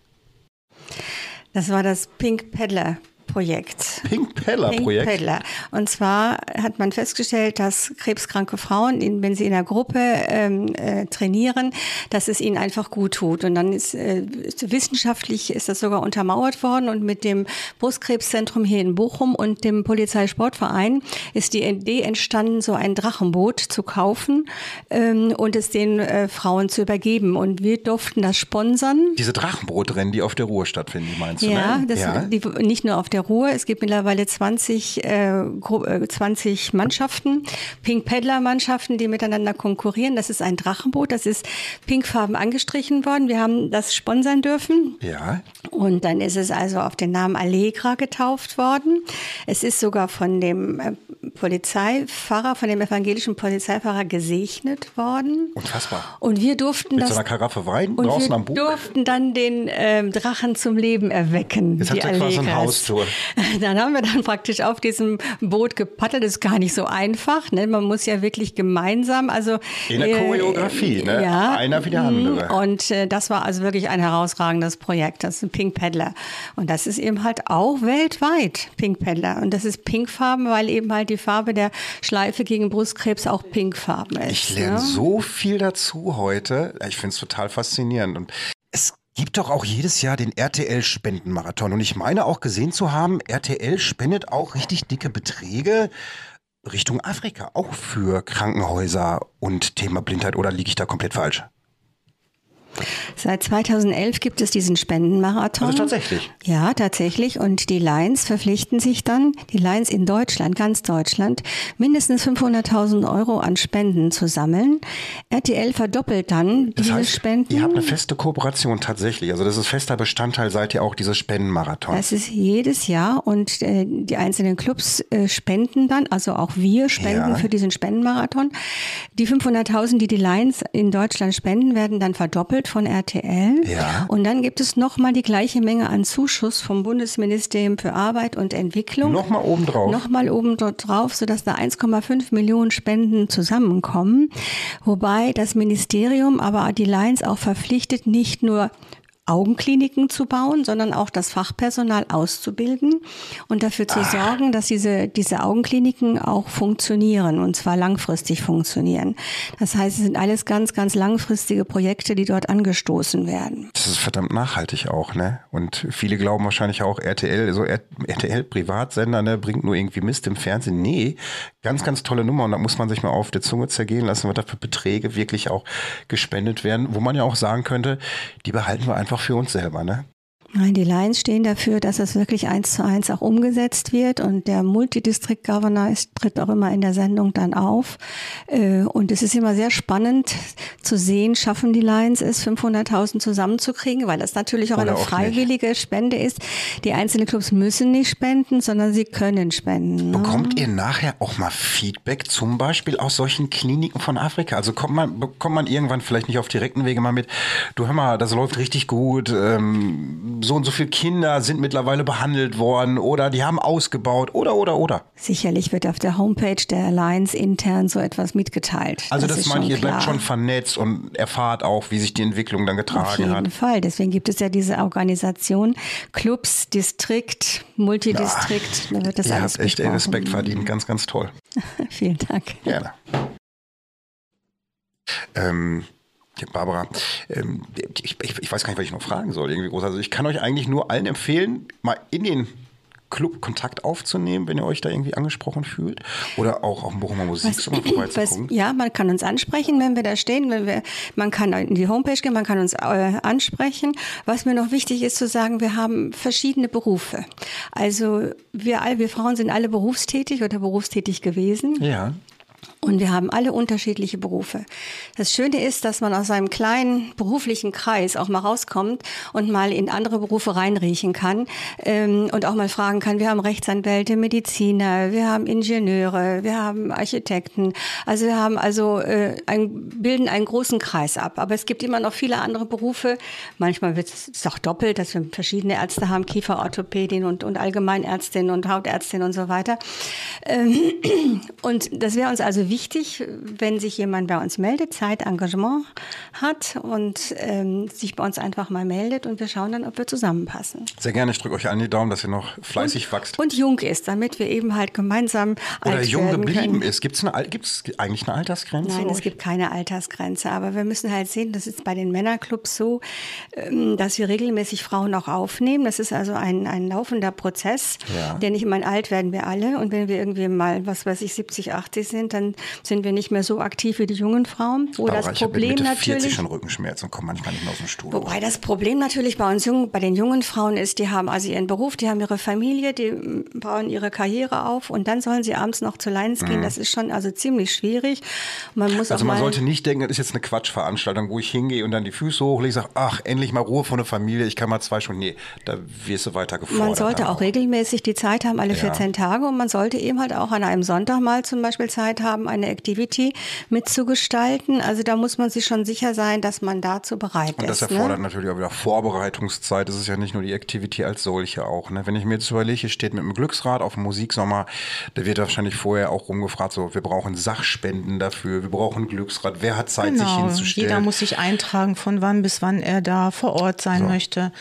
D: Das war das Pink Peddler Projekt.
B: Pink Peddler Projekt. Pink Peddler.
D: Und zwar hat man festgestellt, dass krebskranke Frauen, wenn sie in der Gruppe ähm, äh, trainieren, dass es ihnen einfach gut tut. Und dann ist äh, wissenschaftlich ist das sogar untermauert worden und mit dem Brustkrebszentrum hier in Bochum und dem Polizeisportverein ist die Idee entstanden, so ein Drachenboot zu kaufen ähm, und es den äh, Frauen zu übergeben. Und wir durften das sponsern.
B: Diese Drachenbootrennen, die auf der Ruhe stattfinden, meinst du?
D: Ja,
B: ne?
D: ja. Die, nicht nur auf der Ruhr. Es gibt mittlerweile 20, äh, 20 äh, Mannschaften, Pink Peddler Mannschaften, die miteinander konkurrieren. Das ist ein Drachenboot, das ist pinkfarben angestrichen worden. Wir haben das sponsern dürfen.
B: Ja.
D: Und dann ist es also auf den Namen Allegra getauft worden. Es ist sogar von dem äh, Polizeifahrer, von dem evangelischen Polizeifahrer gesegnet worden.
B: Unfassbar.
D: Und wir durften
B: Mit
D: das.
B: so einer Karaffe Wein draußen am Buch.
D: Wir durften dann den ähm, Drachen zum Leben erwecken.
B: Jetzt habt ihr quasi ein Haustour.
D: Dann haben wir dann praktisch auf diesem Boot gepaddelt. Das ist gar nicht so einfach. Ne? Man muss ja wirklich gemeinsam, also
B: in der äh, Choreografie, ne?
D: Ja,
B: einer wie der andere.
D: Und äh, das war also wirklich ein herausragendes Projekt. Das ist ein Pink Paddler und das ist eben halt auch weltweit Pink Paddler und das ist Pinkfarben, weil eben halt die Farbe der Schleife gegen Brustkrebs auch pinkfarben ist.
B: Ich lerne
D: ne?
B: so viel dazu heute. Ich finde es total faszinierend und es gibt doch auch jedes Jahr den RTL-Spendenmarathon. Und ich meine auch gesehen zu haben, RTL spendet auch richtig dicke Beträge Richtung Afrika, auch für Krankenhäuser und Thema Blindheit. Oder liege ich da komplett falsch?
D: Seit 2011 gibt es diesen Spendenmarathon.
B: Also tatsächlich?
D: Ja, tatsächlich. Und die Lions verpflichten sich dann, die Lions in Deutschland, ganz Deutschland, mindestens 500.000 Euro an Spenden zu sammeln. RTL verdoppelt dann
B: das
D: diese
B: heißt,
D: Spenden.
B: Ihr habt eine feste Kooperation tatsächlich. Also das ist fester Bestandteil seid ihr auch dieses Spendenmarathon.
D: Das ist jedes Jahr und äh, die einzelnen Clubs äh, spenden dann, also auch wir spenden ja. für diesen Spendenmarathon. Die 500.000, die die Lions in Deutschland spenden, werden dann verdoppelt von RTL.
B: Ja.
D: Und dann gibt es nochmal die gleiche Menge an Zuschuss vom Bundesministerium für Arbeit und Entwicklung.
B: Nochmal obendrauf.
D: Nochmal obendrauf, sodass da 1,5 Millionen Spenden zusammenkommen. Wobei das Ministerium, aber die Lions auch verpflichtet, nicht nur Augenkliniken zu bauen, sondern auch das Fachpersonal auszubilden und dafür zu ah. sorgen, dass diese, diese Augenkliniken auch funktionieren und zwar langfristig funktionieren. Das heißt, es sind alles ganz, ganz langfristige Projekte, die dort angestoßen werden.
B: Das ist verdammt nachhaltig auch, ne? Und viele glauben wahrscheinlich auch RTL, so RTL Privatsender, ne, bringt nur irgendwie Mist im Fernsehen. Nee, ganz, ganz tolle Nummer und da muss man sich mal auf der Zunge zergehen lassen, was da für Beträge wirklich auch gespendet werden, wo man ja auch sagen könnte, die behalten wir einfach für uns selber, ne?
D: Nein, die Lines stehen dafür, dass es wirklich eins zu eins auch umgesetzt wird und der Multidistrict Governor ist, tritt auch immer in der Sendung dann auf. Äh, und es ist immer sehr spannend zu sehen, schaffen die Lines es, 500.000 zusammenzukriegen, weil das natürlich auch Oder eine auch freiwillige nicht. Spende ist. Die einzelnen Clubs müssen nicht spenden, sondern sie können spenden.
B: Ne? Bekommt ihr nachher auch mal Feedback, zum Beispiel aus solchen Kliniken von Afrika? Also kommt man, bekommt man irgendwann vielleicht nicht auf direkten Wege mal mit, du hör mal, das läuft richtig gut, ähm, so und so viele Kinder sind mittlerweile behandelt worden oder die haben ausgebaut oder oder oder.
D: Sicherlich wird auf der Homepage der Alliance intern so etwas mitgeteilt.
B: Also das, das meine ich, ihr bleibt schon vernetzt und erfahrt auch, wie sich die Entwicklung dann getragen hat. Auf jeden
D: hat. Fall. Deswegen gibt es ja diese Organisation Clubs, Distrikt, Multidistrikt.
B: Ja, da wird das ihr alles habt echt. Respekt verdient. Ganz, ganz toll.
D: Vielen Dank.
B: Gerne. Ähm, Barbara, ähm, ich, ich, ich, weiß gar nicht, was ich noch fragen soll. Irgendwie groß. Also ich kann euch eigentlich nur allen empfehlen, mal in den Club Kontakt aufzunehmen, wenn ihr euch da irgendwie angesprochen fühlt? Oder auch auf dem Bochumer Musiksalon vorbeizukommen?
D: Ja, man kann uns ansprechen, wenn wir da stehen. Wenn wir, man kann in die Homepage gehen, man kann uns äh, ansprechen. Was mir noch wichtig ist zu sagen, wir haben verschiedene Berufe. Also wir, all, wir Frauen sind alle berufstätig oder berufstätig gewesen.
B: Ja.
D: Und wir haben alle unterschiedliche Berufe. Das Schöne ist, dass man aus einem kleinen beruflichen Kreis auch mal rauskommt und mal in andere Berufe reinriechen kann ähm, und auch mal fragen kann. Wir haben Rechtsanwälte, Mediziner, wir haben Ingenieure, wir haben Architekten. Also wir haben also äh, ein, bilden einen großen Kreis ab. Aber es gibt immer noch viele andere Berufe. Manchmal wird es auch doppelt, dass wir verschiedene Ärzte haben, Kieferorthopädin und, und Allgemeinärztin und Hautärztin und so weiter. Ähm, und das wäre uns also wichtig wichtig, wenn sich jemand bei uns meldet, Zeit, Engagement hat und ähm, sich bei uns einfach mal meldet und wir schauen dann, ob wir zusammenpassen.
B: Sehr gerne, ich drücke euch allen die Daumen, dass ihr noch fleißig
D: und,
B: wächst.
D: Und jung ist, damit wir eben halt gemeinsam
B: Oder jung geblieben können. ist. Gibt es eigentlich eine Altersgrenze?
D: Nein, es gibt keine Altersgrenze, aber wir müssen halt sehen, das ist bei den Männerclubs so, ähm, dass wir regelmäßig Frauen auch aufnehmen. Das ist also ein, ein laufender Prozess, ja. der nicht immer alt werden wir alle und wenn wir irgendwie mal, was weiß ich, 70, 80 sind, dann sind wir nicht mehr so aktiv wie die jungen Frauen.
B: Wo das Problem mit Mitte natürlich 40 schon Rückenschmerzen und kommen manchmal nicht mehr aus dem Stuhl.
D: Wobei das Problem natürlich bei uns jungen, bei den jungen Frauen ist, die haben also ihren Beruf, die haben ihre Familie, die bauen ihre Karriere auf und dann sollen sie abends noch zu Lions gehen. Mhm. Das ist schon also ziemlich schwierig.
B: Man muss also man sollte nicht denken, das ist jetzt eine Quatschveranstaltung, wo ich hingehe und dann die Füße hochlege, sage, ach endlich mal Ruhe von der Familie, ich kann mal zwei Stunden. Nee, da wirst du weiter gefordert.
D: Man sollte auch, auch regelmäßig die Zeit haben, alle 14 ja. Tage und man sollte eben halt auch an einem Sonntag mal zum Beispiel Zeit haben, eine Activity mitzugestalten. Also da muss man sich schon sicher sein, dass man dazu bereit ist.
B: Und das
D: ist,
B: ne? erfordert ne? natürlich auch wieder Vorbereitungszeit. Das ist ja nicht nur die Activity als solche auch. Ne? Wenn ich mir jetzt überlege, steht mit einem Glücksrad auf dem Musiksommer, da wird wahrscheinlich vorher auch rumgefragt, so, wir brauchen Sachspenden dafür, wir brauchen Glücksrad, wer hat Zeit, genau. sich hinzustellen?
C: Jeder muss sich eintragen, von wann bis wann er da vor Ort sein so. möchte.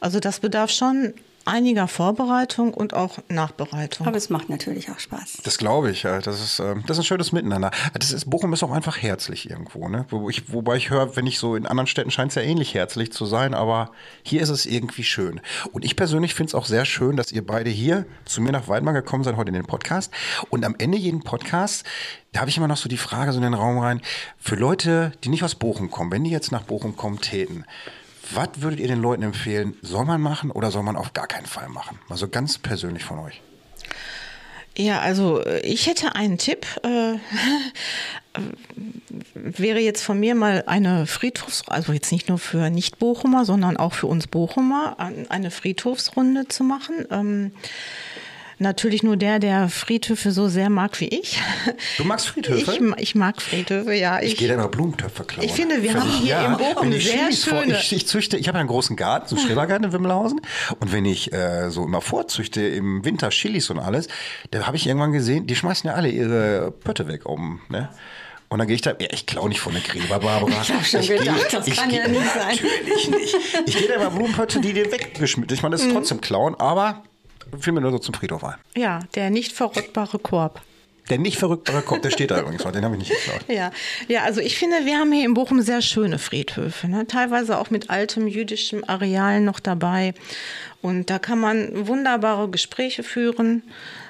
C: Also das bedarf schon einiger Vorbereitung und auch Nachbereitung.
D: Aber es macht natürlich auch Spaß.
B: Das glaube ich. Das ist, ähm, das ist ein schönes Miteinander. Das ist, Bochum ist auch einfach herzlich irgendwo. Ne? Wo ich, wobei ich höre, wenn ich so in anderen Städten scheint es ja ähnlich herzlich zu sein, aber hier ist es irgendwie schön. Und ich persönlich finde es auch sehr schön, dass ihr beide hier zu mir nach Weidmar gekommen seid, heute in den Podcast. Und am Ende jeden Podcast da habe ich immer noch so die Frage so in den Raum rein, für Leute, die nicht aus Bochum kommen, wenn die jetzt nach Bochum kommen täten, was würdet ihr den Leuten empfehlen? Soll man machen oder soll man auf gar keinen Fall machen? Also ganz persönlich von euch.
C: Ja, also äh, ich hätte einen Tipp. Äh, wäre jetzt von mir mal eine Friedhofs, also jetzt nicht nur für Nicht-Bochumer, sondern auch für uns Bochumer, eine Friedhofsrunde zu machen. Ähm, Natürlich nur der, der Friedhöfe so sehr mag wie ich.
B: Du magst Friedhöfe?
C: Ich, ich mag Friedhöfe, ja.
B: Ich, ich gehe da immer Blumentöpfe klauen.
C: Ich finde, wir haben hier ja, in Bochum sehr schöne...
B: Ich, ich, züchte, ich habe einen großen Garten, so einen Schrebergarten in Wimmelhausen. Und wenn ich äh, so immer vorzüchte im Winter Chilis und alles, da habe ich irgendwann gesehen, die schmeißen ja alle ihre Pötte weg oben. Ne? Und dann gehe ich da, ja, ich klaue nicht von der Gräber, Barbara.
D: Ich habe schon ich gedacht, geh, das kann ja nicht sein.
B: Natürlich nicht. Ich gehe da mal Blumenpötte, die dir weggeschmissen. Ich meine, das ist mhm. trotzdem klauen, aber fiel mir nur so zum Friedhof ein.
C: Ja, der nicht verrückbare Korb.
B: Der nicht verrückbare Korb, der steht da übrigens, den habe ich nicht geklaut.
C: Ja. ja, also ich finde, wir haben hier in Bochum sehr schöne Friedhöfe, ne? teilweise auch mit altem jüdischem Areal noch dabei. Und da kann man wunderbare Gespräche führen.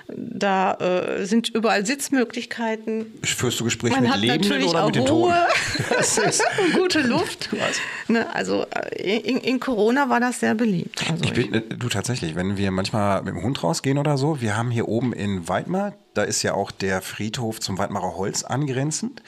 C: Da äh, sind überall Sitzmöglichkeiten.
B: Führst du Gespräche Man mit Lebenden oder mit den Toten?
C: gute Luft. Ne, also äh, in, in, Corona war das sehr beliebt. Also
B: ich bin, du tatsächlich, wenn wir manchmal mit dem Hund rausgehen oder so, wir haben hier oben in Weidmar, da ist ja auch der Friedhof zum Weidmarer Holz angrenzend.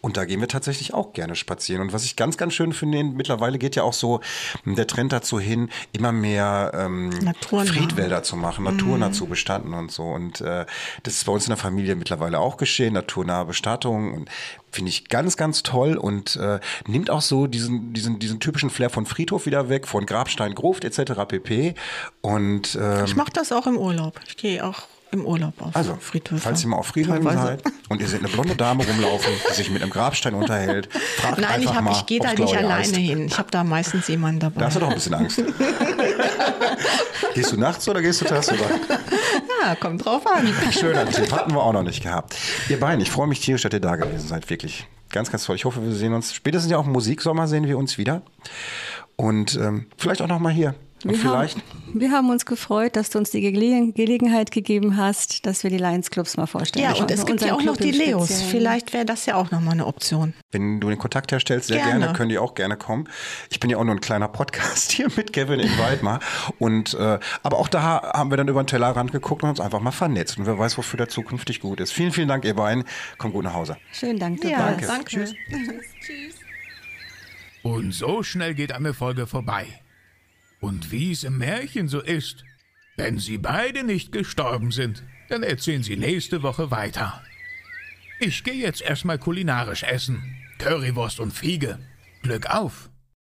B: Und da gehen wir tatsächlich auch gerne spazieren. Und was ich ganz, ganz schön finde, mittlerweile geht ja auch so der Trend dazu hin, immer mehr ähm, Friedwälder zu machen, naturnah mhm. zu bestatten und so. Und äh, das ist bei uns in der Familie mittlerweile auch geschehen, naturnahe Bestattung. Und finde ich ganz, ganz toll und äh, nimmt auch so diesen, diesen, diesen typischen Flair von Friedhof wieder weg, von Grabstein, Gruft etc. pp. Und ähm,
C: ich mache das auch im Urlaub. Ich gehe auch im Urlaub auf
B: also, Friedhöfe. Falls ihr mal auf Friedhöfen seid und ihr seht eine blonde Dame rumlaufen, die sich mit einem Grabstein unterhält, fragt
C: Nein,
B: einfach
C: ich, hab,
B: mal,
C: ich gehe da nicht alleine heißt. hin. Ich habe da meistens jemanden dabei.
B: Da hast du doch ein bisschen Angst. gehst du nachts oder gehst du tagsüber?
C: Ja, kommt drauf an.
B: Schöner Tipp, hatten wir auch noch nicht gehabt. Ihr beiden, ich freue mich tierisch, dass ihr da gewesen seid, wirklich. Ganz, ganz toll. Ich hoffe, wir sehen uns, spätestens ja auch im Musiksommer sehen wir uns wieder. Und ähm, vielleicht auch noch mal hier Und wir vielleicht?
D: Haben, wir haben uns gefreut, dass du uns die Gelegenheit gegeben hast, dass wir die Lions Clubs mal vorstellen.
C: Ja, und es gibt ja auch noch die Leos. Vielleicht wäre das ja auch nochmal eine Option.
B: Wenn du den Kontakt herstellst, sehr gerne. gerne, können die auch gerne kommen. Ich bin ja auch nur ein kleiner Podcast hier mit Kevin in Waldmar. und, äh, aber auch da haben wir dann über den Tellerrand geguckt und uns einfach mal vernetzt. Und wer weiß, wofür der zukünftig gut ist. Vielen, vielen Dank, ihr beiden. Kommt gut nach Hause.
D: Schönen Dank,
C: ja, Danke. danke. Tschüss.
A: Tschüss. Und so schnell geht eine Folge vorbei. Und wie es im Märchen so ist, wenn sie beide nicht gestorben sind, dann erzählen sie nächste Woche weiter. Ich gehe jetzt erstmal kulinarisch essen. Currywurst und Fiege. Glück auf!